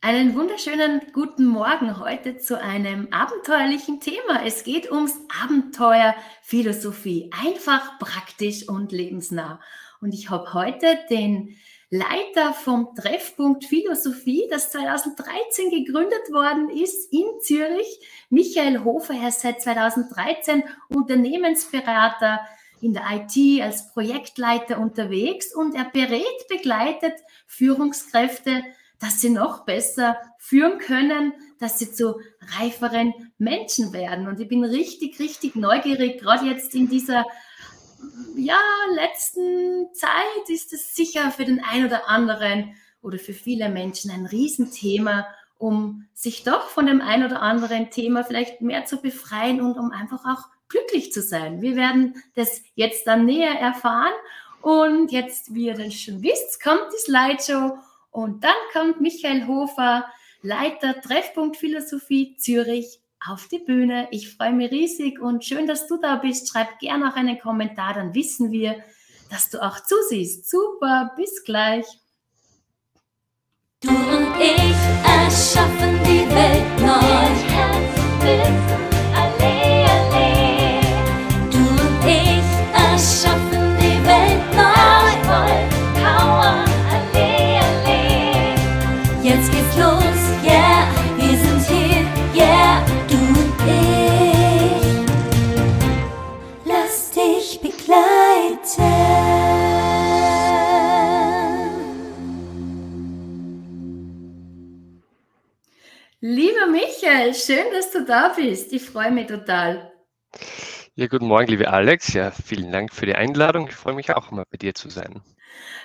Einen wunderschönen guten Morgen heute zu einem abenteuerlichen Thema. Es geht ums Abenteuer Philosophie. Einfach, praktisch und lebensnah. Und ich habe heute den Leiter vom Treffpunkt Philosophie, das 2013 gegründet worden ist in Zürich, Michael Hofer. Er ist seit 2013 Unternehmensberater in der IT als Projektleiter unterwegs und er berät, begleitet Führungskräfte dass sie noch besser führen können, dass sie zu reiferen Menschen werden. Und ich bin richtig, richtig neugierig, gerade jetzt in dieser ja, letzten Zeit ist es sicher für den einen oder anderen oder für viele Menschen ein Riesenthema, um sich doch von dem einen oder anderen Thema vielleicht mehr zu befreien und um einfach auch glücklich zu sein. Wir werden das jetzt dann näher erfahren. Und jetzt, wie ihr das schon wisst, kommt die Slideshow und dann kommt Michael Hofer, Leiter Treffpunkt Philosophie Zürich, auf die Bühne. Ich freue mich riesig und schön, dass du da bist. Schreib gerne auch einen Kommentar, dann wissen wir, dass du auch zusiehst. Super, bis gleich. Du und ich erschaffen die Welt neu. Michael, schön, dass du da bist. Ich freue mich total. Ja, guten Morgen, liebe Alex. Ja, vielen Dank für die Einladung. Ich freue mich auch mal bei dir zu sein.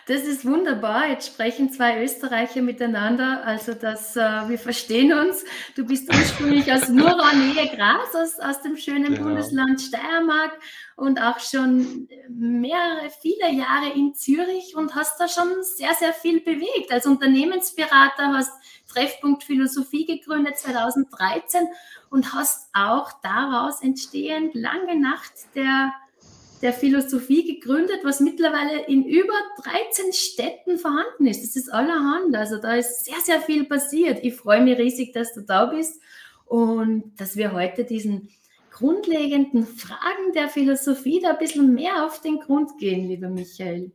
Das ist wunderbar. Jetzt sprechen zwei Österreicher miteinander. Also, dass äh, wir verstehen uns. Du bist ursprünglich aus Nura, Nähe Graz, aus, aus dem schönen genau. Bundesland Steiermark und auch schon mehrere, viele Jahre in Zürich und hast da schon sehr, sehr viel bewegt. Als Unternehmensberater hast Treffpunkt Philosophie gegründet 2013 und hast auch daraus entstehend lange Nacht der, der Philosophie gegründet, was mittlerweile in über 13 Städten vorhanden ist. Das ist allerhand. Also da ist sehr, sehr viel passiert. Ich freue mich riesig, dass du da bist und dass wir heute diesen grundlegenden Fragen der Philosophie da ein bisschen mehr auf den Grund gehen, lieber Michael.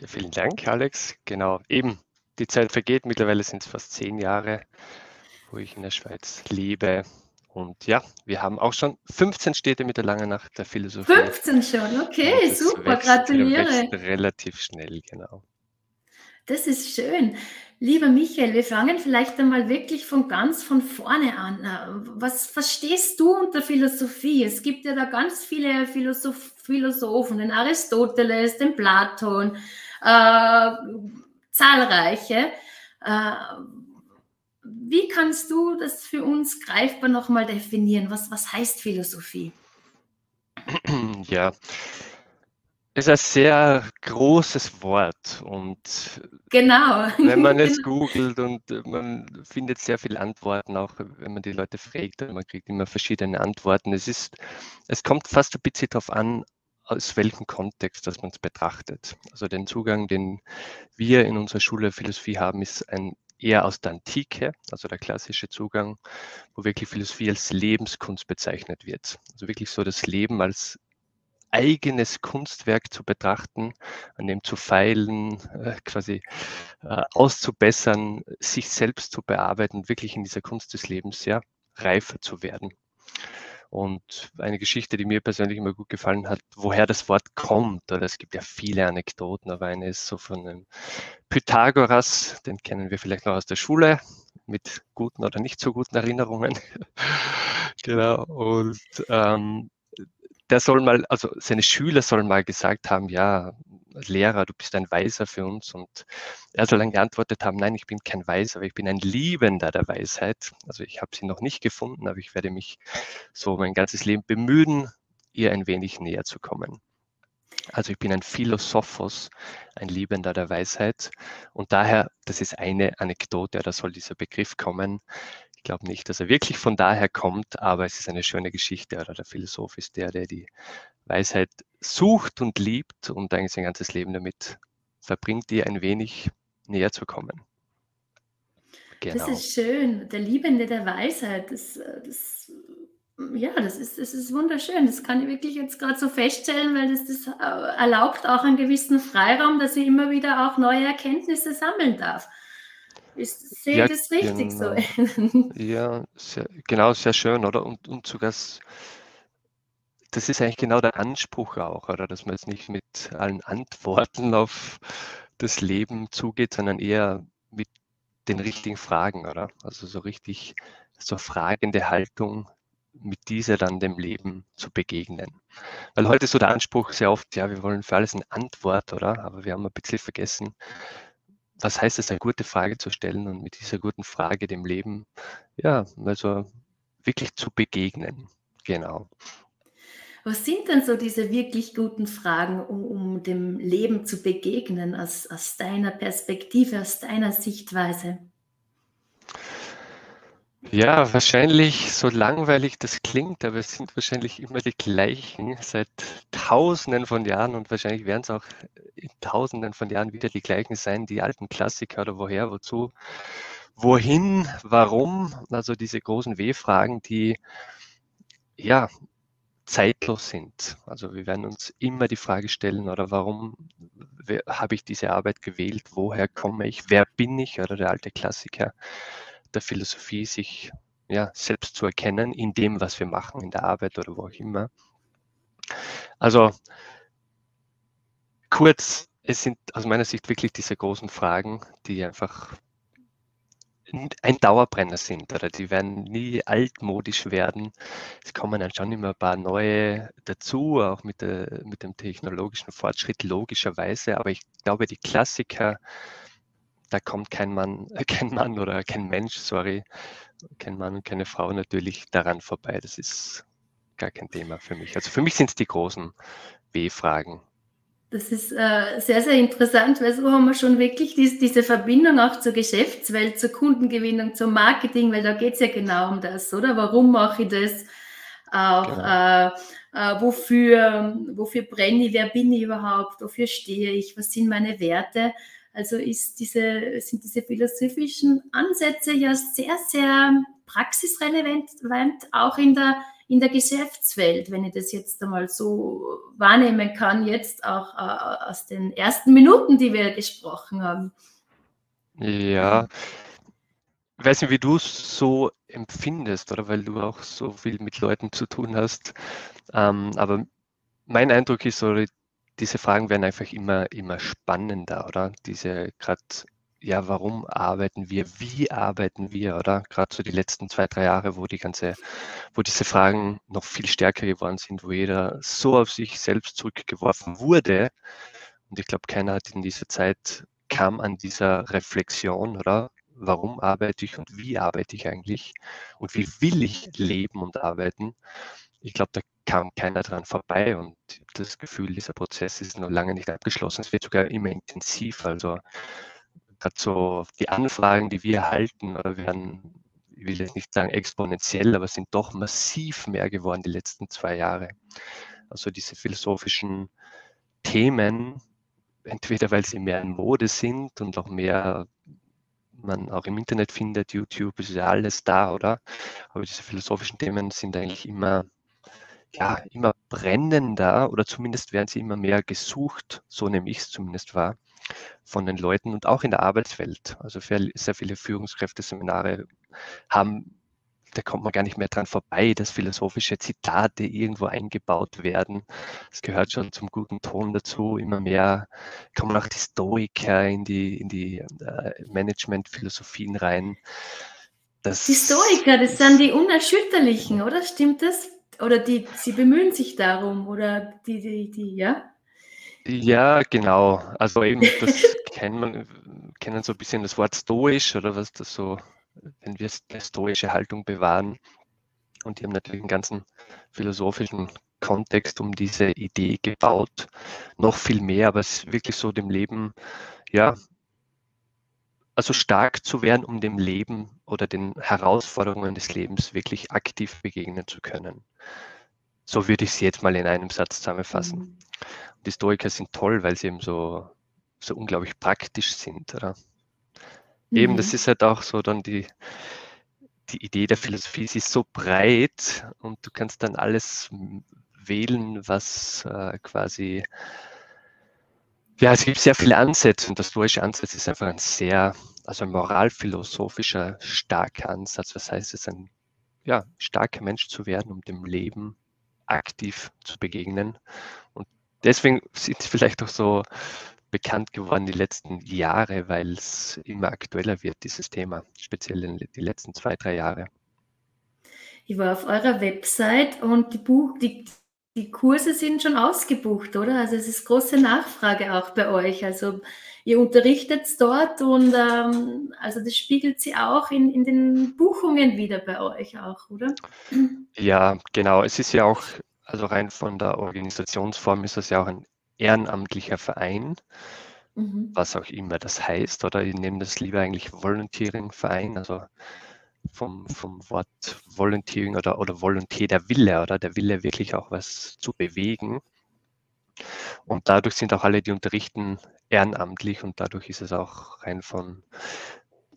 Ja, vielen Dank, Alex. Genau, eben die Zeit vergeht. Mittlerweile sind es fast zehn Jahre, wo ich in der Schweiz lebe. Und ja, wir haben auch schon 15 Städte mit der langen Nacht der Philosophie. 15 schon, okay, super, wächst, gratuliere. relativ schnell, genau. Das ist schön. Lieber Michael, wir fangen vielleicht einmal wirklich von ganz von vorne an. Was verstehst du unter Philosophie? Es gibt ja da ganz viele Philosoph Philosophen, den Aristoteles, den Platon, äh, zahlreiche. Äh, wie kannst du das für uns greifbar nochmal definieren? Was, was heißt Philosophie? Ja, es ist ein sehr großes Wort und genau. wenn man es googelt und man findet sehr viele Antworten, auch wenn man die Leute fragt, man kriegt immer verschiedene Antworten. Es ist, es kommt fast ein bisschen darauf an, aus welchem Kontext dass man es betrachtet. Also den Zugang, den wir in unserer Schule Philosophie haben, ist ein eher aus der Antike, also der klassische Zugang, wo wirklich Philosophie als Lebenskunst bezeichnet wird. Also wirklich so das Leben als eigenes Kunstwerk zu betrachten, an dem zu feilen, äh, quasi äh, auszubessern, sich selbst zu bearbeiten, wirklich in dieser Kunst des Lebens sehr reifer zu werden. Und eine Geschichte, die mir persönlich immer gut gefallen hat, woher das Wort kommt, oder es gibt ja viele Anekdoten, aber eine ist so von einem Pythagoras, den kennen wir vielleicht noch aus der Schule, mit guten oder nicht so guten Erinnerungen. genau. Und ähm, der soll mal, also seine Schüler sollen mal gesagt haben, ja, Lehrer, du bist ein Weiser für uns. Und er soll dann geantwortet haben, nein, ich bin kein Weiser, aber ich bin ein Liebender der Weisheit. Also ich habe sie noch nicht gefunden, aber ich werde mich so mein ganzes Leben bemühen, ihr ein wenig näher zu kommen. Also ich bin ein Philosophos, ein Liebender der Weisheit. Und daher, das ist eine Anekdote, da soll dieser Begriff kommen. Ich glaube nicht, dass er wirklich von daher kommt, aber es ist eine schöne Geschichte. Oder der Philosoph ist der, der die Weisheit sucht und liebt und eigentlich sein ganzes Leben damit verbringt, ihr ein wenig näher zu kommen. Genau. Das ist schön. Der Liebende der Weisheit. Das, das, ja, das ist, das ist wunderschön. Das kann ich wirklich jetzt gerade so feststellen, weil das, das äh, erlaubt auch einen gewissen Freiraum, dass ich immer wieder auch neue Erkenntnisse sammeln darf. Ist, sehe ja, das richtig genau. so? ja, sehr, genau, sehr schön, oder? Und, und sogar, das ist eigentlich genau der Anspruch auch, oder? Dass man jetzt nicht mit allen Antworten auf das Leben zugeht, sondern eher mit den richtigen Fragen, oder? Also so richtig so fragende Haltung, mit dieser dann dem Leben zu begegnen. Weil heute ist so der Anspruch sehr oft, ja, wir wollen für alles eine Antwort, oder? Aber wir haben ein bisschen vergessen, was heißt es, eine gute Frage zu stellen und mit dieser guten Frage dem Leben, ja, also wirklich zu begegnen. Genau. Was sind denn so diese wirklich guten Fragen, um, um dem Leben zu begegnen, aus, aus deiner Perspektive, aus deiner Sichtweise? Ja, wahrscheinlich, so langweilig das klingt, aber es sind wahrscheinlich immer die gleichen seit Tausenden von Jahren und wahrscheinlich werden es auch in Tausenden von Jahren wieder die gleichen sein, die alten Klassiker oder woher, wozu, wohin, warum, also diese großen W-Fragen, die ja zeitlos sind. Also wir werden uns immer die Frage stellen, oder warum habe ich diese Arbeit gewählt, woher komme ich, wer bin ich, oder der alte Klassiker der Philosophie, sich ja, selbst zu erkennen in dem, was wir machen, in der Arbeit oder wo auch immer. Also kurz, es sind aus meiner Sicht wirklich diese großen Fragen, die einfach ein Dauerbrenner sind oder die werden nie altmodisch werden. Es kommen dann schon immer ein paar neue dazu, auch mit, der, mit dem technologischen Fortschritt logischerweise. Aber ich glaube, die Klassiker, da kommt kein Mann, äh, kein Mann oder kein Mensch, sorry, kein Mann und keine Frau natürlich daran vorbei. Das ist gar kein Thema für mich. Also für mich sind es die großen W-Fragen. Das ist äh, sehr, sehr interessant, weil so haben wir schon wirklich dies, diese Verbindung auch zur Geschäftswelt, zur Kundengewinnung, zum Marketing, weil da geht es ja genau um das, oder? Warum mache ich das? Auch genau. äh, äh, wofür, wofür brenne ich, wer bin ich überhaupt, wofür stehe ich, was sind meine Werte? Also ist diese, sind diese philosophischen Ansätze ja sehr, sehr praxisrelevant, auch in der, in der Geschäftswelt, wenn ich das jetzt einmal so wahrnehmen kann, jetzt auch äh, aus den ersten Minuten, die wir gesprochen haben. Ja, ich weiß nicht, wie du es so empfindest, oder weil du auch so viel mit Leuten zu tun hast. Ähm, aber mein Eindruck ist so, diese Fragen werden einfach immer, immer spannender, oder? Diese gerade, ja, warum arbeiten wir, wie arbeiten wir, oder? Gerade so die letzten zwei, drei Jahre, wo die ganze, wo diese Fragen noch viel stärker geworden sind, wo jeder so auf sich selbst zurückgeworfen wurde. Und ich glaube, keiner hat in dieser Zeit kam an dieser Reflexion, oder? Warum arbeite ich und wie arbeite ich eigentlich? Und wie will ich leben und arbeiten? Ich glaube, da kam keiner dran vorbei und das Gefühl, dieser Prozess ist noch lange nicht abgeschlossen. Es wird sogar immer intensiver. Also gerade so die Anfragen, die wir erhalten, oder werden, ich will jetzt nicht sagen exponentiell, aber sind doch massiv mehr geworden die letzten zwei Jahre. Also diese philosophischen Themen, entweder weil sie mehr in Mode sind und auch mehr man auch im Internet findet, YouTube ist ja alles da, oder? Aber diese philosophischen Themen sind eigentlich immer ja, immer brennender oder zumindest werden sie immer mehr gesucht, so nehme ich es zumindest wahr, von den Leuten und auch in der Arbeitswelt. Also sehr viele Führungskräfte-Seminare haben, da kommt man gar nicht mehr dran vorbei, dass philosophische Zitate irgendwo eingebaut werden. Das gehört schon zum guten Ton dazu. Immer mehr kommen auch die Stoiker in die, in die äh, Management-Philosophien rein. Das die Stoiker, das sind die Unerschütterlichen, oder? Stimmt das? Oder die, sie bemühen sich darum oder die, die, die, ja? Ja, genau. Also eben, das kennen man, kennen so ein bisschen das Wort stoisch oder was das so, wenn wir eine stoische Haltung bewahren. Und die haben natürlich einen ganzen philosophischen Kontext um diese Idee gebaut. Noch viel mehr, aber es ist wirklich so dem Leben, ja, also stark zu werden, um dem Leben oder den Herausforderungen des Lebens wirklich aktiv begegnen zu können. So würde ich sie jetzt mal in einem Satz zusammenfassen. Mhm. Und die Stoiker sind toll, weil sie eben so, so unglaublich praktisch sind. Oder? Eben, mhm. das ist halt auch so dann die, die Idee der Philosophie, sie ist so breit und du kannst dann alles wählen, was äh, quasi, ja, es gibt sehr viele Ansätze und der stoische Ansatz ist einfach ein sehr, also ein moralphilosophischer, starker Ansatz. Was heißt es, ein ja, starker Mensch zu werden, um dem Leben aktiv zu begegnen. Und deswegen sind sie vielleicht auch so bekannt geworden die letzten Jahre, weil es immer aktueller wird, dieses Thema, speziell in die letzten zwei, drei Jahre. Ich war auf eurer Website und die, Buch, die, die Kurse sind schon ausgebucht, oder? Also es ist große Nachfrage auch bei euch. Also ihr unterrichtet dort und ähm, also das spiegelt sie auch in, in den Buchungen wieder bei euch auch, oder? Ja, genau. Es ist ja auch, also rein von der Organisationsform ist das ja auch ein ehrenamtlicher Verein, mhm. was auch immer das heißt, oder ich nehme das lieber eigentlich Volunteering-Verein, also vom, vom Wort Volunteering oder, oder Volonté der Wille, oder der Wille wirklich auch was zu bewegen. Und dadurch sind auch alle, die unterrichten, ehrenamtlich und dadurch ist es auch rein von,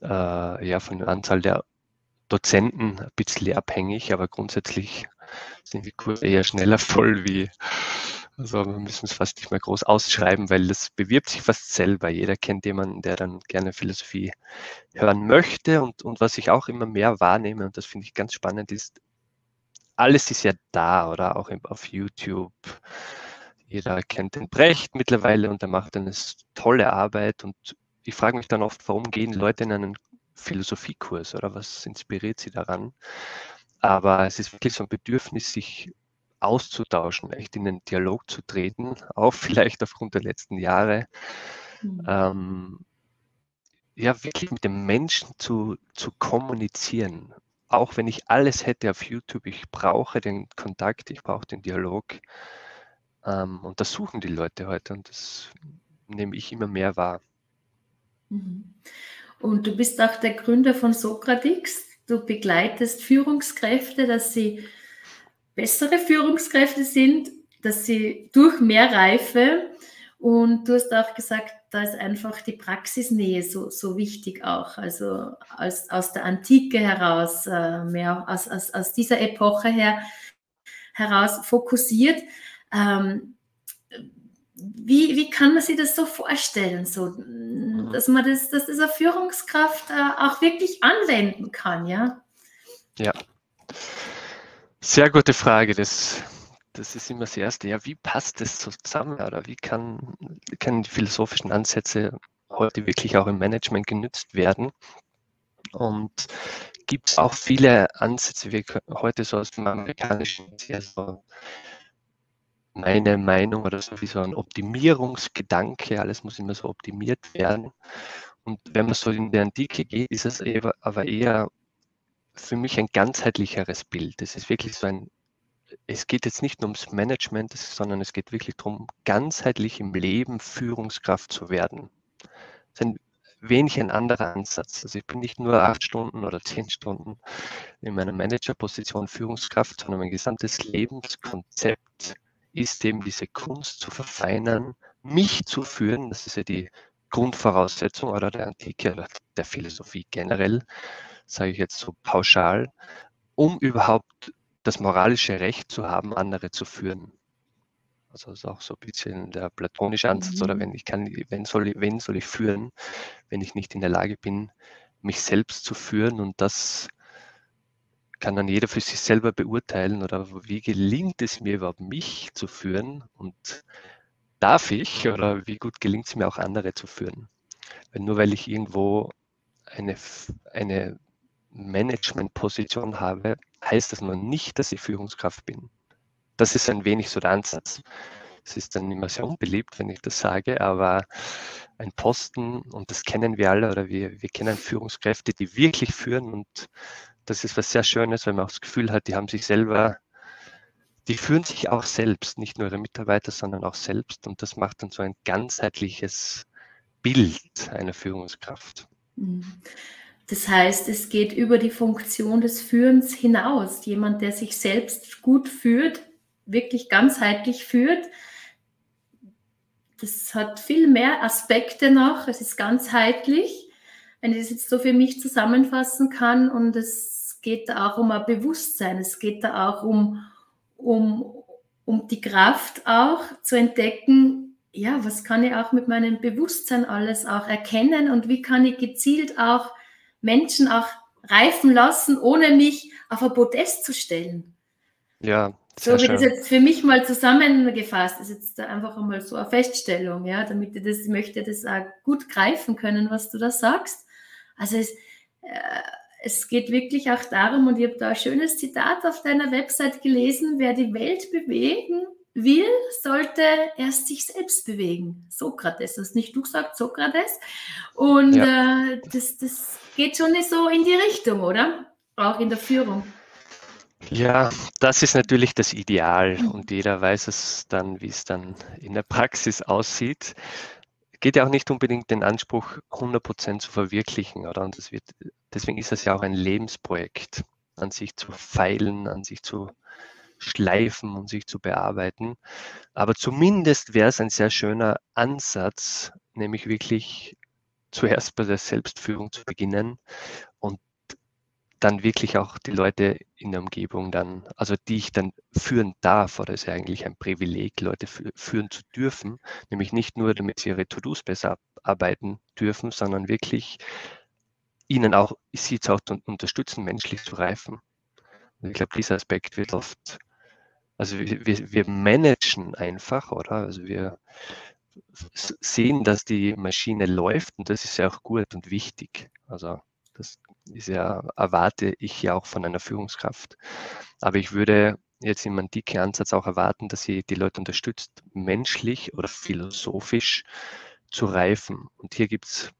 äh, ja, von der Anzahl der Dozenten ein bisschen abhängig, aber grundsätzlich sind die Kurse eher schneller voll wie, also wir müssen es fast nicht mehr groß ausschreiben, weil das bewirbt sich fast selber. Jeder kennt jemanden, der dann gerne Philosophie hören möchte. Und, und was ich auch immer mehr wahrnehme, und das finde ich ganz spannend, ist, alles ist ja da, oder auch auf YouTube. Jeder kennt den Brecht mittlerweile und er macht eine tolle Arbeit. Und ich frage mich dann oft, warum gehen Leute in einen Philosophiekurs oder was inspiriert sie daran? Aber es ist wirklich so ein Bedürfnis, sich auszutauschen, echt in den Dialog zu treten, auch vielleicht aufgrund der letzten Jahre. Mhm. Ähm, ja, wirklich mit dem Menschen zu, zu kommunizieren. Auch wenn ich alles hätte auf YouTube, ich brauche den Kontakt, ich brauche den Dialog. Ähm, und das suchen die Leute heute und das nehme ich immer mehr wahr. Mhm. Und du bist auch der Gründer von Socratix. Du begleitest Führungskräfte, dass sie bessere Führungskräfte sind, dass sie durch mehr Reife und du hast auch gesagt, da ist einfach die Praxisnähe so, so wichtig auch. Also aus, aus der Antike heraus, äh, mehr aus, aus, aus dieser Epoche her heraus fokussiert. Ähm, wie, wie kann man sich das so vorstellen, so, mhm. dass man das, dass das eine Führungskraft äh, auch wirklich anwenden kann, ja? Ja. Sehr gute Frage. Das, das ist immer das Erste. Ja, wie passt das zusammen oder wie kann, können die philosophischen Ansätze heute wirklich auch im Management genützt werden? Und gibt es auch viele Ansätze, wie heute so aus dem amerikanischen, sehr so meine Meinung oder so wie so ein Optimierungsgedanke, alles muss immer so optimiert werden. Und wenn man so in die Antike geht, ist es aber eher für mich ein ganzheitlicheres Bild. Es ist wirklich so ein, es geht jetzt nicht nur ums Management, sondern es geht wirklich darum, ganzheitlich im Leben Führungskraft zu werden. Das ist ein wenig ein anderer Ansatz. Also ich bin nicht nur acht Stunden oder zehn Stunden in meiner Managerposition Führungskraft, sondern mein gesamtes Lebenskonzept ist eben diese Kunst zu verfeinern, mich zu führen, das ist ja die Grundvoraussetzung oder der Antike oder der Philosophie generell, sage ich jetzt so pauschal, um überhaupt das moralische Recht zu haben, andere zu führen. Also das ist auch so ein bisschen der platonische Ansatz, mhm. oder wenn ich kann, wenn soll ich, wen soll ich führen, wenn ich nicht in der Lage bin, mich selbst zu führen und das kann dann jeder für sich selber beurteilen oder wie gelingt es mir überhaupt, mich zu führen und darf ich oder wie gut gelingt es mir auch andere zu führen. Weil nur weil ich irgendwo eine, eine Managementposition habe, heißt das noch nicht, dass ich Führungskraft bin. Das ist ein wenig so der Ansatz. Es ist dann immer sehr unbeliebt, wenn ich das sage, aber ein Posten, und das kennen wir alle, oder wir, wir kennen Führungskräfte, die wirklich führen, und das ist was sehr Schönes, wenn man auch das Gefühl hat, die haben sich selber, die führen sich auch selbst, nicht nur ihre Mitarbeiter, sondern auch selbst, und das macht dann so ein ganzheitliches Bild einer Führungskraft. Mhm. Das heißt, es geht über die Funktion des Führens hinaus. Jemand, der sich selbst gut führt, wirklich ganzheitlich führt, das hat viel mehr Aspekte noch. Es ist ganzheitlich. wenn ich das jetzt so für mich zusammenfassen kann, und es geht da auch um ein Bewusstsein, es geht da auch um, um, um die Kraft auch zu entdecken, ja, was kann ich auch mit meinem Bewusstsein alles auch erkennen und wie kann ich gezielt auch Menschen auch reifen lassen, ohne mich auf ein Podest zu stellen. Ja, so wie das jetzt für mich mal zusammengefasst ist, jetzt einfach einmal so eine Feststellung, ja, damit ich das, möchte das auch gut greifen können, was du da sagst. Also es, äh, es geht wirklich auch darum, und ich habe da ein schönes Zitat auf deiner Website gelesen, wer die Welt bewegen will, sollte erst sich selbst bewegen. Sokrates, das hast nicht du gesagt, Sokrates. Und ja. äh, das, das geht schon so in die Richtung, oder? Auch in der Führung. Ja, das ist natürlich das Ideal und jeder weiß es dann, wie es dann in der Praxis aussieht. Geht ja auch nicht unbedingt den Anspruch, 100% zu verwirklichen, oder? Und das wird, deswegen ist es ja auch ein Lebensprojekt, an sich zu feilen, an sich zu schleifen und sich zu bearbeiten. Aber zumindest wäre es ein sehr schöner Ansatz, nämlich wirklich zuerst bei der Selbstführung zu beginnen und dann wirklich auch die Leute in der Umgebung dann, also die ich dann führen darf, oder ist ja eigentlich ein Privileg, Leute führen zu dürfen, nämlich nicht nur, damit sie ihre To-Dos besser arbeiten dürfen, sondern wirklich ihnen auch, sie auch unterstützen, menschlich zu reifen. Und ich glaube, dieser Aspekt wird oft also wir, wir managen einfach, oder? Also wir sehen, dass die Maschine läuft und das ist ja auch gut und wichtig. Also das ist ja, erwarte ich ja auch von einer Führungskraft. Aber ich würde jetzt im antiken Ansatz auch erwarten, dass sie die Leute unterstützt, menschlich oder philosophisch zu reifen. Und hier gibt es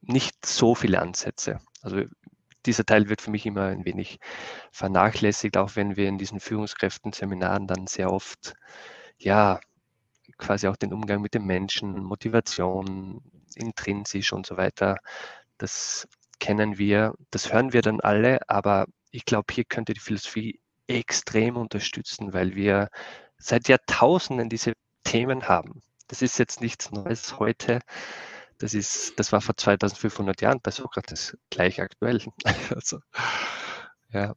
nicht so viele Ansätze. Also dieser Teil wird für mich immer ein wenig vernachlässigt, auch wenn wir in diesen Führungskräften-Seminaren dann sehr oft, ja, quasi auch den Umgang mit den Menschen, Motivation, intrinsisch und so weiter, das kennen wir, das hören wir dann alle, aber ich glaube, hier könnte die Philosophie extrem unterstützen, weil wir seit Jahrtausenden diese Themen haben. Das ist jetzt nichts Neues heute. Das, ist, das war vor 2500 Jahren bei Sokrates gleich aktuell. also, ja.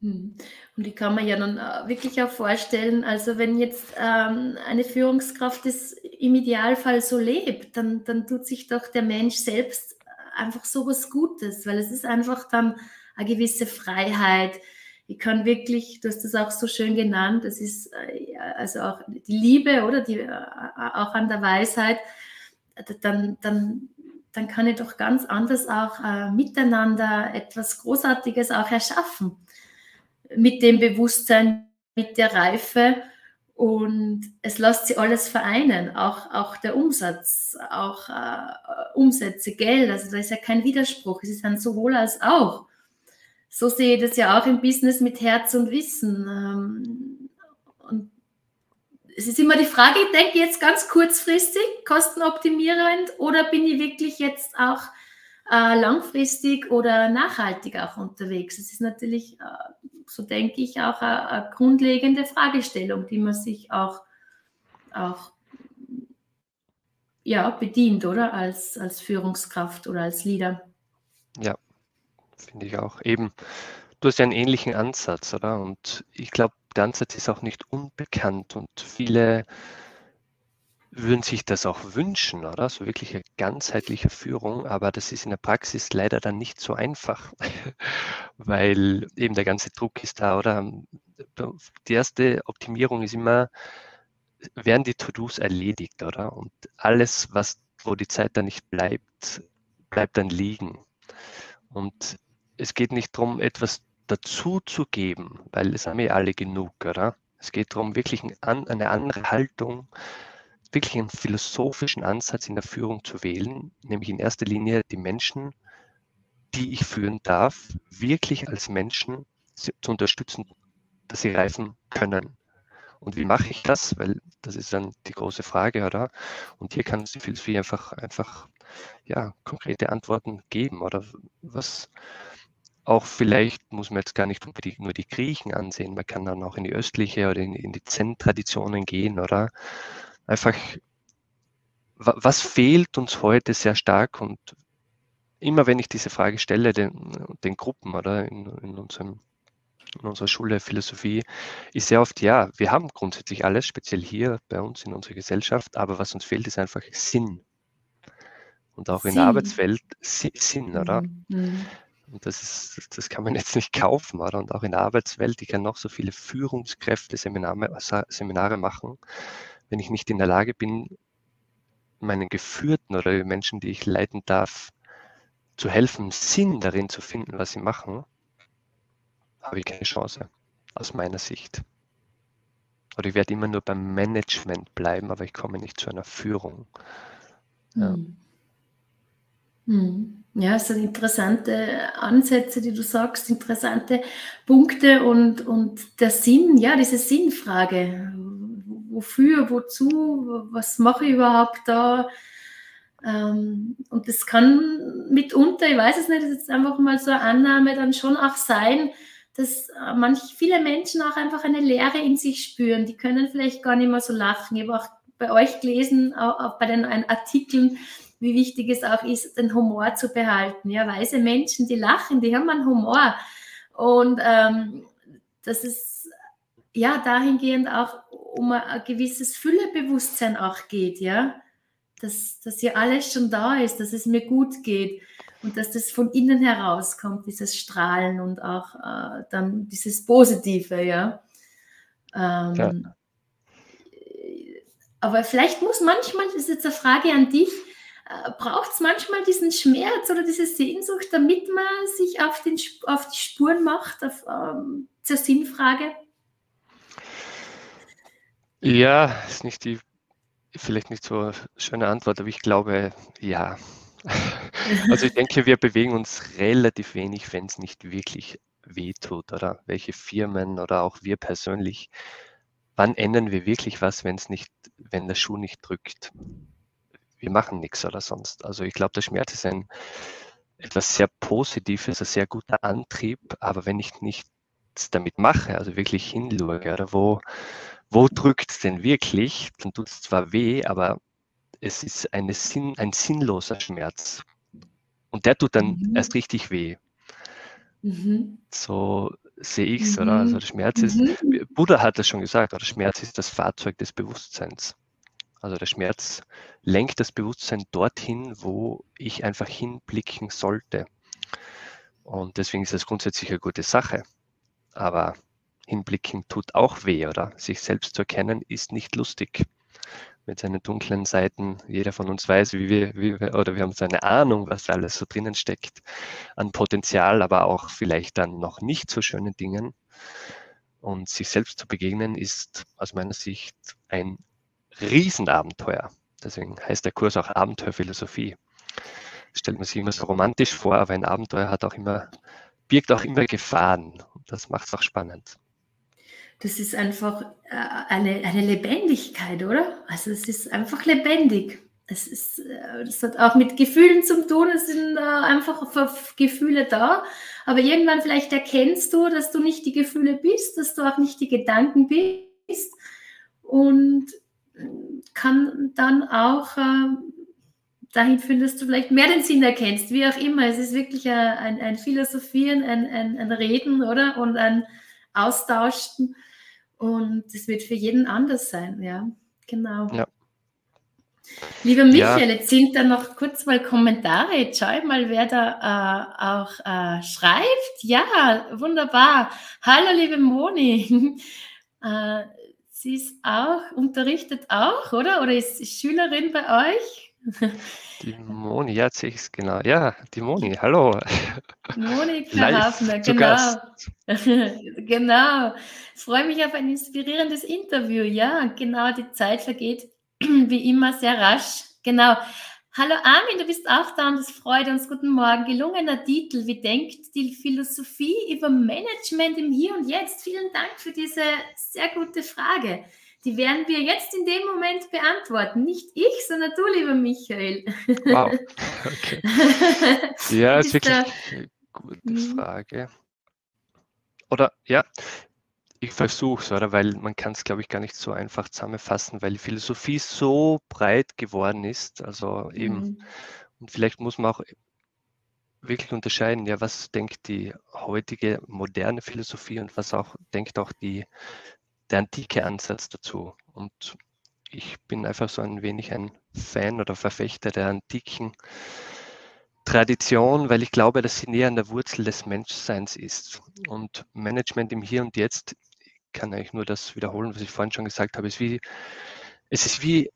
Hm. Und ich kann mir ja nun äh, wirklich auch vorstellen, also wenn jetzt ähm, eine Führungskraft das im Idealfall so lebt, dann, dann tut sich doch der Mensch selbst einfach so was Gutes, weil es ist einfach dann eine gewisse Freiheit. Ich kann wirklich, du hast das auch so schön genannt, das ist äh, also auch die Liebe, oder? Die, äh, auch an der Weisheit dann, dann, dann kann ich doch ganz anders auch äh, miteinander etwas Großartiges auch erschaffen. Mit dem Bewusstsein, mit der Reife. Und es lässt sich alles vereinen, auch, auch der Umsatz, auch äh, Umsätze, Geld. Also da ist ja kein Widerspruch. Es ist ein sowohl als auch. So sehe ich das ja auch im Business mit Herz und Wissen. Ähm, und es ist immer die Frage, ich denke jetzt ganz kurzfristig, kostenoptimierend oder bin ich wirklich jetzt auch äh, langfristig oder nachhaltig auch unterwegs? Es ist natürlich, äh, so denke ich, auch eine, eine, grundlegende Fragestellung, die man sich auch, auch ja, bedient, oder? Als, als Führungskraft oder als Leader. Ja, finde ich auch. Eben, du hast ja einen ähnlichen Ansatz, oder? Und ich glaube, der Ansatz ist auch nicht unbekannt und viele würden sich das auch wünschen, oder? So wirklich eine ganzheitliche Führung, aber das ist in der Praxis leider dann nicht so einfach, weil eben der ganze Druck ist da, oder? Die erste Optimierung ist immer, werden die To-Dos erledigt, oder? Und alles, was, wo die Zeit dann nicht bleibt, bleibt dann liegen. Und es geht nicht darum, etwas dazu zu geben, weil es haben ja alle genug, oder? Es geht darum, wirklich eine andere Haltung, wirklich einen philosophischen Ansatz in der Führung zu wählen, nämlich in erster Linie die Menschen, die ich führen darf, wirklich als Menschen zu unterstützen, dass sie reifen können. Und wie mache ich das? Weil das ist dann die große Frage, oder? Und hier kann uns die Philosophie einfach, einfach ja, konkrete Antworten geben, oder? Was, auch vielleicht muss man jetzt gar nicht nur die Griechen ansehen, man kann dann auch in die östliche oder in, in die Zen-Traditionen gehen oder einfach, was fehlt uns heute sehr stark und immer wenn ich diese Frage stelle, den, den Gruppen oder in, in, unserem, in unserer Schule Philosophie, ist sehr oft, ja, wir haben grundsätzlich alles, speziell hier bei uns in unserer Gesellschaft, aber was uns fehlt, ist einfach Sinn. Und auch Sinn. in der Arbeitswelt Sinn, oder? Mhm. mhm. Und das, ist, das kann man jetzt nicht kaufen, oder? Und auch in der Arbeitswelt, ich kann noch so viele Führungskräfte Seminare, Seminare machen, wenn ich nicht in der Lage bin, meinen Geführten oder Menschen, die ich leiten darf, zu helfen, Sinn darin zu finden, was sie machen, habe ich keine Chance, aus meiner Sicht. Oder ich werde immer nur beim Management bleiben, aber ich komme nicht zu einer Führung. Ja. Hm. Hm. Ja, es sind interessante Ansätze, die du sagst, interessante Punkte und, und der Sinn, ja, diese Sinnfrage. Wofür, wozu, was mache ich überhaupt da? Ähm, und das kann mitunter, ich weiß es nicht, das ist einfach mal so eine Annahme, dann schon auch sein, dass äh, manch viele Menschen auch einfach eine Leere in sich spüren. Die können vielleicht gar nicht mehr so lachen. Ich habe auch bei euch gelesen, auch, auch bei den Artikeln, wie wichtig es auch ist, den Humor zu behalten. Ja, weise Menschen, die lachen, die haben einen Humor. Und ähm, das ist ja dahingehend auch um ein, gewisses Füllebewusstsein auch geht, ja dass, dass hier alles schon da ist, dass es mir gut geht und dass das von innen herauskommt, dieses Strahlen und auch äh, dann dieses Positive, ja. Ähm, ja. Aber vielleicht muss manchmal, das ist jetzt eine Frage an dich, äh, braucht es manchmal diesen Schmerz oder diese Sehnsucht, damit man sich auf, den, auf die Spuren macht, auf, ähm, zur Sinnfrage? Ja, ist nicht die vielleicht nicht so schöne Antwort, aber ich glaube, ja. Also ich denke, wir bewegen uns relativ wenig, wenn es nicht wirklich wehtut, oder welche Firmen oder auch wir persönlich. Wann ändern wir wirklich was, wenn es nicht, wenn der Schuh nicht drückt? Wir machen nichts oder sonst. Also ich glaube, der Schmerz ist ein etwas sehr Positives, ein sehr guter Antrieb, aber wenn ich nichts damit mache, also wirklich hinschaue, oder wo, wo drückt es denn wirklich? Dann tut es zwar weh, aber es ist Sinn, ein sinnloser Schmerz. Und der tut dann mhm. erst richtig weh. Mhm. So sehe ich es, mhm. oder? Also der Schmerz ist, mhm. Buddha hat das schon gesagt, oder Schmerz ist das Fahrzeug des Bewusstseins. Also der Schmerz lenkt das Bewusstsein dorthin, wo ich einfach hinblicken sollte. Und deswegen ist das grundsätzlich eine gute Sache. Aber hinblicken tut auch weh, oder? Sich selbst zu erkennen ist nicht lustig. Mit seinen dunklen Seiten, jeder von uns weiß, wie wir, wie wir, oder wir haben so eine Ahnung, was alles so drinnen steckt an Potenzial, aber auch vielleicht dann noch nicht so schönen Dingen. Und sich selbst zu begegnen ist aus meiner Sicht ein Riesenabenteuer. Deswegen heißt der Kurs auch Abenteuerphilosophie. Stellt man sich immer so romantisch vor, aber ein Abenteuer hat auch immer, birgt auch immer Gefahren. Das macht es auch spannend das ist einfach äh, eine, eine Lebendigkeit, oder? Also es ist einfach lebendig. Es, ist, äh, es hat auch mit Gefühlen zu tun, es sind äh, einfach Gefühle da. Aber irgendwann vielleicht erkennst du, dass du nicht die Gefühle bist, dass du auch nicht die Gedanken bist und kann dann auch dahin führen, dass du vielleicht mehr den Sinn erkennst, wie auch immer. Es ist wirklich ein, ein Philosophieren, ein, ein, ein Reden, oder? Und ein Austauschen. Und es wird für jeden anders sein, ja, genau. Ja. Lieber Michael, ja. jetzt sind da noch kurz mal Kommentare. Jetzt schau ich mal, wer da äh, auch äh, schreibt. Ja, wunderbar. Hallo, liebe Moni. äh, sie ist auch, unterrichtet auch, oder? Oder ist Schülerin bei euch? Die Moni, ja, sehe ich es genau. Ja, die Moni, hallo. Monika Hafner, genau. genau. Ich freue mich auf ein inspirierendes Interview. Ja, genau, die Zeit vergeht wie immer sehr rasch. Genau. Hallo Armin, du bist auch da und das freut uns. Guten Morgen. Gelungener Titel. Wie denkt die Philosophie über Management im Hier und Jetzt? Vielen Dank für diese sehr gute Frage. Die werden wir jetzt in dem Moment beantworten. Nicht ich, sondern du, lieber Michael. Wow. Okay. Ja, ist wirklich eine gute mhm. Frage. Oder ja, ich versuche es, oder? Weil man kann es, glaube ich, gar nicht so einfach zusammenfassen, weil die Philosophie so breit geworden ist. Also eben, mhm. und vielleicht muss man auch wirklich unterscheiden, ja, was denkt die heutige moderne Philosophie und was auch denkt auch die, der antike Ansatz dazu. Und ich bin einfach so ein wenig ein Fan oder Verfechter der antiken Tradition, weil ich glaube, dass sie näher an der Wurzel des Menschseins ist. Und Management im Hier und Jetzt, ich kann eigentlich nur das wiederholen, was ich vorhin schon gesagt habe, ist wie, es ist wie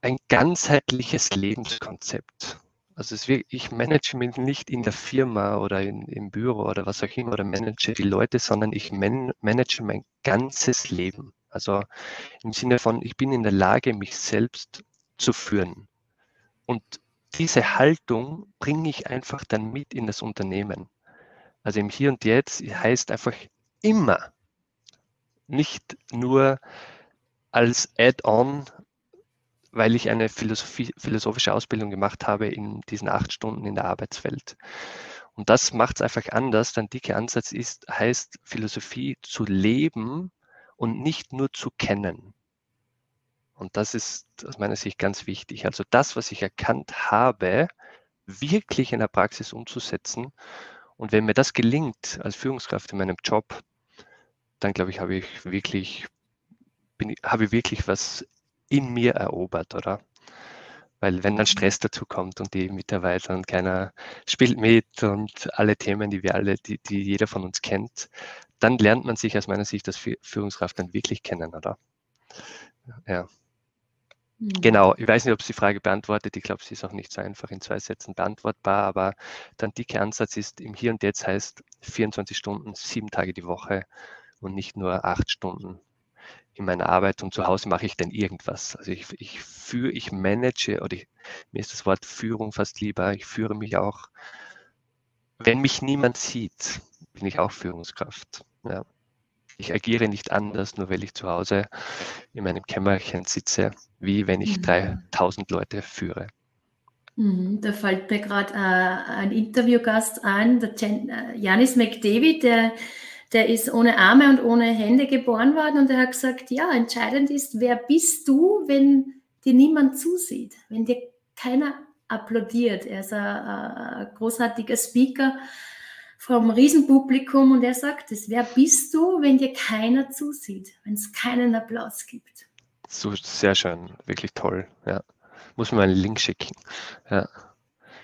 ein ganzheitliches Lebenskonzept. Also es wird, ich manage mich nicht in der Firma oder in, im Büro oder was auch immer oder manage die Leute, sondern ich man, manage mein ganzes Leben. Also im Sinne von, ich bin in der Lage, mich selbst zu führen. Und diese Haltung bringe ich einfach dann mit in das Unternehmen. Also im Hier und Jetzt heißt einfach immer, nicht nur als Add-on weil ich eine philosophische Ausbildung gemacht habe in diesen acht Stunden in der Arbeitswelt. Und das macht es einfach anders. Der antike Ansatz ist, heißt Philosophie zu leben und nicht nur zu kennen. Und das ist aus meiner Sicht ganz wichtig. Also das, was ich erkannt habe, wirklich in der Praxis umzusetzen. Und wenn mir das gelingt als Führungskraft in meinem Job, dann glaube ich, habe ich wirklich, bin, habe ich wirklich was in mir erobert, oder? Weil wenn dann mhm. Stress dazu kommt und die Mitarbeiter und keiner spielt mit und alle Themen, die wir alle, die, die jeder von uns kennt, dann lernt man sich aus meiner Sicht als Führungskraft dann wirklich kennen, oder? Ja. Mhm. Genau, ich weiß nicht, ob sie die Frage beantwortet. Ich glaube, sie ist auch nicht so einfach in zwei Sätzen beantwortbar, aber der antike Ansatz ist im Hier und Jetzt heißt 24 Stunden, sieben Tage die Woche und nicht nur acht Stunden in meiner Arbeit und zu Hause mache ich dann irgendwas. Also ich, ich führe, ich manage oder ich, mir ist das Wort Führung fast lieber. Ich führe mich auch, wenn mich niemand sieht, bin ich auch Führungskraft. Ja. Ich agiere nicht anders, nur weil ich zu Hause in meinem Kämmerchen sitze, wie wenn ich mhm. 3000 Leute führe. Mhm, da fällt mir gerade äh, ein Interviewgast ein, der äh, Janis McDavid, der der ist ohne Arme und ohne Hände geboren worden und er hat gesagt, ja, entscheidend ist, wer bist du, wenn dir niemand zusieht, wenn dir keiner applaudiert. Er ist ein, ein großartiger Speaker vom Riesenpublikum und er sagt es, wer bist du, wenn dir keiner zusieht, wenn es keinen Applaus gibt. So, sehr schön, wirklich toll, ja. Muss mir einen Link schicken. Ja.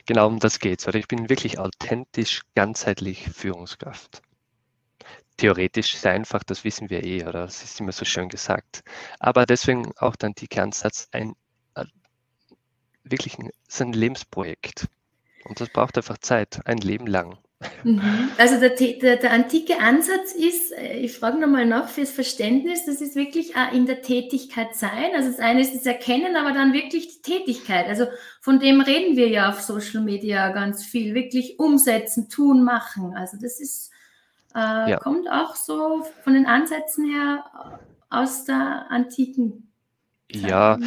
Genau um das geht's, oder? Ich bin wirklich authentisch, ganzheitlich Führungskraft theoretisch sehr einfach, das wissen wir eh, oder das ist immer so schön gesagt. Aber deswegen auch der antike Ansatz, ein, äh, wirklich ein, ein Lebensprojekt. Und das braucht einfach Zeit, ein Leben lang. Mhm. Also der, der, der, antike Ansatz ist, äh, ich frage nochmal nach fürs Verständnis, das ist wirklich auch in der Tätigkeit sein. Also das eine ist das Erkennen, aber dann wirklich die Tätigkeit. Also von dem reden wir ja auf Social Media ganz viel. Wirklich umsetzen, tun, machen. Also das ist äh, ja. Kommt auch so von den Ansätzen her aus der antiken Zeit. Ja,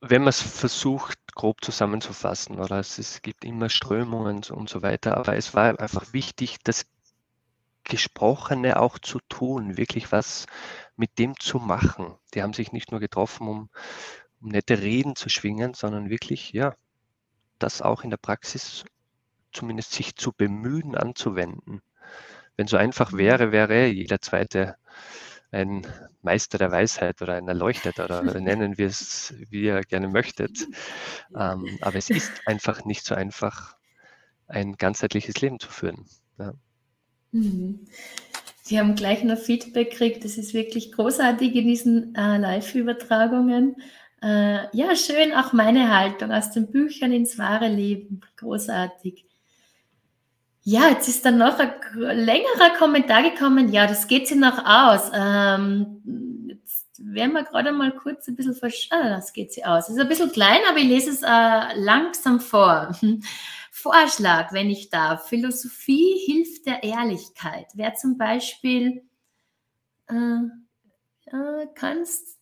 wenn man es versucht, grob zusammenzufassen, oder es, es gibt immer Strömungen und so weiter, aber es war einfach wichtig, das Gesprochene auch zu tun, wirklich was mit dem zu machen. Die haben sich nicht nur getroffen, um, um nette Reden zu schwingen, sondern wirklich, ja, das auch in der Praxis zumindest sich zu bemühen, anzuwenden. Wenn so einfach wäre, wäre jeder zweite ein Meister der Weisheit oder ein Erleuchteter oder nennen wir es, wie ihr gerne möchtet. Ähm, aber es ist einfach nicht so einfach, ein ganzheitliches Leben zu führen. Ja. Mhm. Sie haben gleich noch Feedback gekriegt. Das ist wirklich großartig in diesen äh, Live-Übertragungen. Äh, ja, schön auch meine Haltung aus den Büchern ins wahre Leben. Großartig. Ja, jetzt ist dann noch ein längerer Kommentar gekommen. Ja, das geht sich noch aus. Ähm, jetzt werden wir gerade mal kurz ein bisschen verstanden. Ah, das geht sich aus. Ist ein bisschen klein, aber ich lese es äh, langsam vor. Vorschlag, wenn ich darf. Philosophie hilft der Ehrlichkeit. Wer zum Beispiel äh, äh,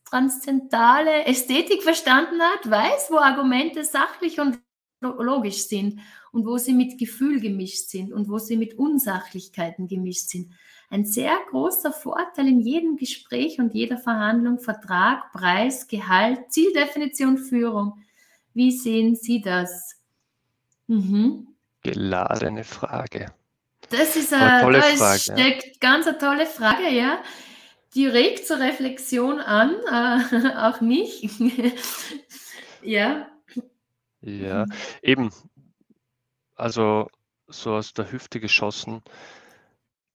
transzendentale Ästhetik verstanden hat, weiß, wo Argumente sachlich und logisch sind und wo sie mit Gefühl gemischt sind und wo sie mit Unsachlichkeiten gemischt sind. Ein sehr großer Vorteil in jedem Gespräch und jeder Verhandlung, Vertrag, Preis, Gehalt, Zieldefinition, Führung. Wie sehen Sie das? Mhm. geladene Frage. Das ist eine tolle da Frage, steckt ja. ganz eine tolle Frage, ja. Die regt zur Reflexion an, äh, auch mich. ja. Ja, eben. Also so aus der Hüfte geschossen.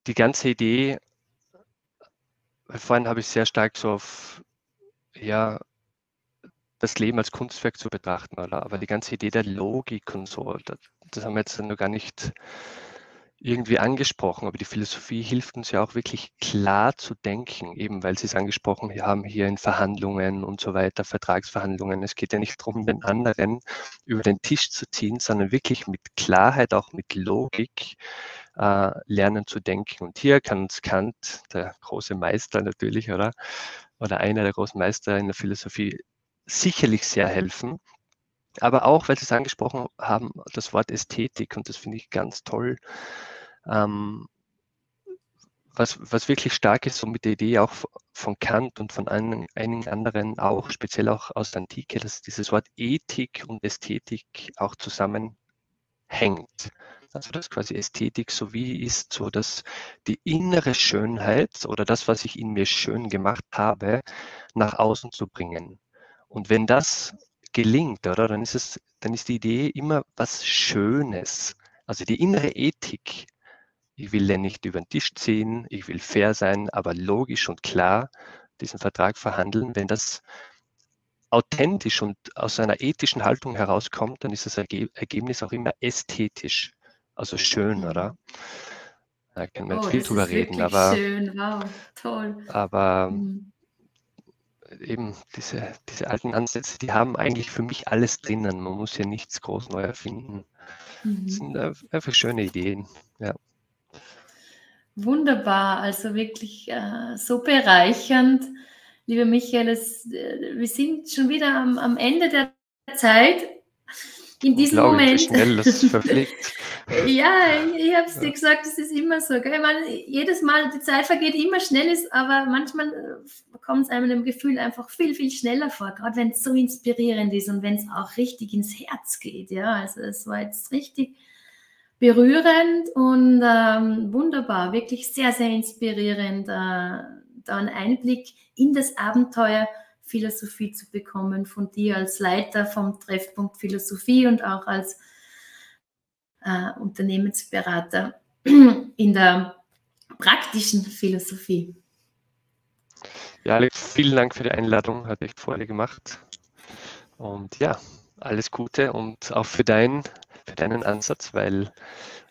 Die ganze Idee, vorhin habe ich sehr stark so auf ja, das Leben als Kunstwerk zu betrachten, oder? aber die ganze Idee der Logik und so, das, das haben wir jetzt noch gar nicht irgendwie angesprochen, aber die Philosophie hilft uns ja auch wirklich klar zu denken, eben weil Sie es angesprochen haben, hier in Verhandlungen und so weiter, Vertragsverhandlungen. Es geht ja nicht darum, den anderen über den Tisch zu ziehen, sondern wirklich mit Klarheit, auch mit Logik äh, lernen zu denken. Und hier kann uns Kant, der große Meister natürlich, oder? Oder einer der großen Meister in der Philosophie, sicherlich sehr helfen. Aber auch, weil Sie es angesprochen haben, das Wort Ästhetik, und das finde ich ganz toll, ähm, was, was wirklich stark ist, so mit der Idee auch von Kant und von einigen, einigen anderen auch, speziell auch aus der Antike, dass dieses Wort Ethik und Ästhetik auch zusammenhängt. Also dass quasi Ästhetik so wie ist, so dass die innere Schönheit oder das, was ich in mir schön gemacht habe, nach außen zu bringen. Und wenn das gelingt, oder, dann ist es, dann ist die Idee immer was Schönes. Also die innere Ethik ich will den nicht über den Tisch ziehen, ich will fair sein, aber logisch und klar diesen Vertrag verhandeln. Wenn das authentisch und aus einer ethischen Haltung herauskommt, dann ist das Ergebnis auch immer ästhetisch, also schön, mhm. oder? Da können wir jetzt oh, viel drüber reden, aber, schön. Wow, toll. aber mhm. eben diese, diese alten Ansätze, die haben eigentlich für mich alles drinnen. Man muss ja nichts groß neu erfinden. Mhm. Das sind einfach schöne Ideen. Ja. Wunderbar, also wirklich äh, so bereichernd. Lieber Michael, es, äh, wir sind schon wieder am, am Ende der Zeit. In diesem Moment. Schnell das verfliegt. ja, ich, ich habe es dir gesagt, es ist immer so. Gell? Ich meine, jedes Mal, die Zeit vergeht immer schnell, ist, aber manchmal äh, kommt es einem im Gefühl einfach viel, viel schneller vor, gerade wenn es so inspirierend ist und wenn es auch richtig ins Herz geht. Ja, also es war jetzt richtig berührend und ähm, wunderbar, wirklich sehr, sehr inspirierend, äh, da einen Einblick in das Abenteuer Philosophie zu bekommen von dir als Leiter vom Treffpunkt Philosophie und auch als äh, Unternehmensberater in der praktischen Philosophie. Ja, Alex, vielen Dank für die Einladung, hat echt Freude gemacht. Und ja, alles Gute und auch für dein für deinen Ansatz, weil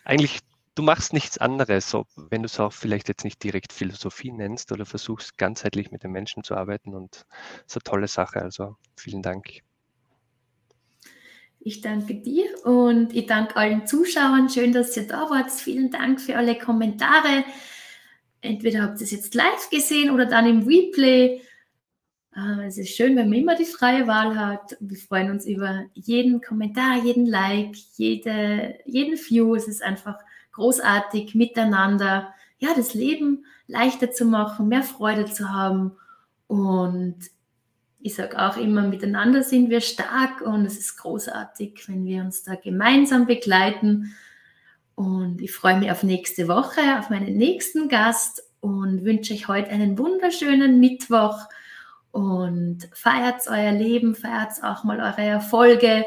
eigentlich du machst nichts anderes, so, wenn du es auch vielleicht jetzt nicht direkt Philosophie nennst oder versuchst ganzheitlich mit den Menschen zu arbeiten und eine tolle Sache. Also vielen Dank. Ich danke dir und ich danke allen Zuschauern. Schön, dass ihr da wart. Vielen Dank für alle Kommentare. Entweder habt ihr es jetzt live gesehen oder dann im Replay. Ah, es ist schön, wenn man immer die freie Wahl hat. Wir freuen uns über jeden Kommentar, jeden Like, jede, jeden View. Es ist einfach großartig miteinander, ja, das Leben leichter zu machen, mehr Freude zu haben. Und ich sage auch immer, miteinander sind wir stark und es ist großartig, wenn wir uns da gemeinsam begleiten. Und ich freue mich auf nächste Woche, auf meinen nächsten Gast und wünsche euch heute einen wunderschönen Mittwoch und feiert euer Leben, feiert auch mal eure Erfolge.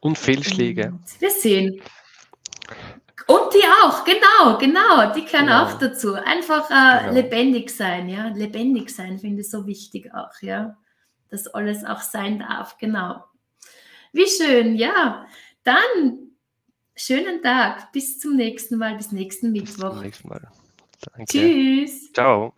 Und Fehlschläge. Und wir sehen. Und die auch, genau, genau, die können ja. auch dazu. Einfach äh, genau. lebendig sein, ja. Lebendig sein finde ich so wichtig auch, ja. Dass alles auch sein darf, genau. Wie schön, ja. Dann schönen Tag, bis zum nächsten Mal, bis nächsten Mittwoch. Bis zum nächsten Mal. Danke. Tschüss. Ciao.